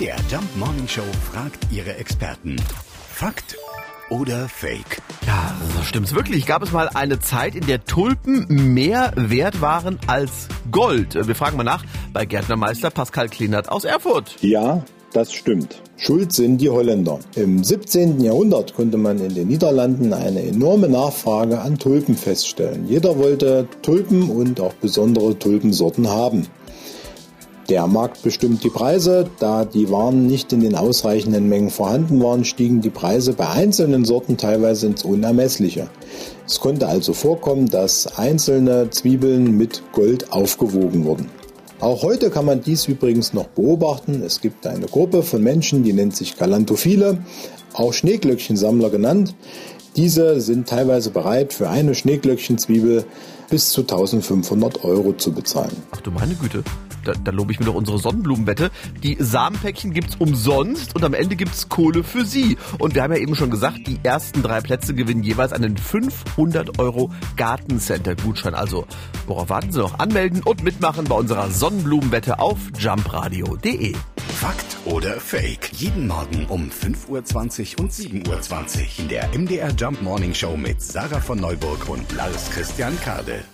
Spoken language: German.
MDR Jump Morning Show fragt ihre Experten. Fakt oder Fake? Ja, so stimmt's wirklich. Gab es mal eine Zeit, in der Tulpen mehr wert waren als Gold? Wir fragen mal nach bei Gärtnermeister Pascal Klinert aus Erfurt. Ja, das stimmt. Schuld sind die Holländer. Im 17. Jahrhundert konnte man in den Niederlanden eine enorme Nachfrage an Tulpen feststellen. Jeder wollte Tulpen und auch besondere Tulpensorten haben. Der Markt bestimmt die Preise. Da die Waren nicht in den ausreichenden Mengen vorhanden waren, stiegen die Preise bei einzelnen Sorten teilweise ins Unermessliche. Es konnte also vorkommen, dass einzelne Zwiebeln mit Gold aufgewogen wurden. Auch heute kann man dies übrigens noch beobachten. Es gibt eine Gruppe von Menschen, die nennt sich Galantophile, auch Schneeglöckchensammler genannt. Diese sind teilweise bereit, für eine Schneeglöckchenzwiebel bis zu 1500 Euro zu bezahlen. Ach du meine Güte da, da lobe ich mir doch unsere Sonnenblumenwette. Die Samenpäckchen gibt's umsonst und am Ende gibt's Kohle für Sie. Und wir haben ja eben schon gesagt, die ersten drei Plätze gewinnen jeweils einen 500 Euro Gartencenter-Gutschein. Also, worauf warten Sie noch? Anmelden und mitmachen bei unserer Sonnenblumenwette auf jumpradio.de. Fakt oder Fake? Jeden Morgen um 5.20 Uhr und 7.20 Uhr in der MDR Jump Morning Show mit Sarah von Neuburg und Lars Christian Kade.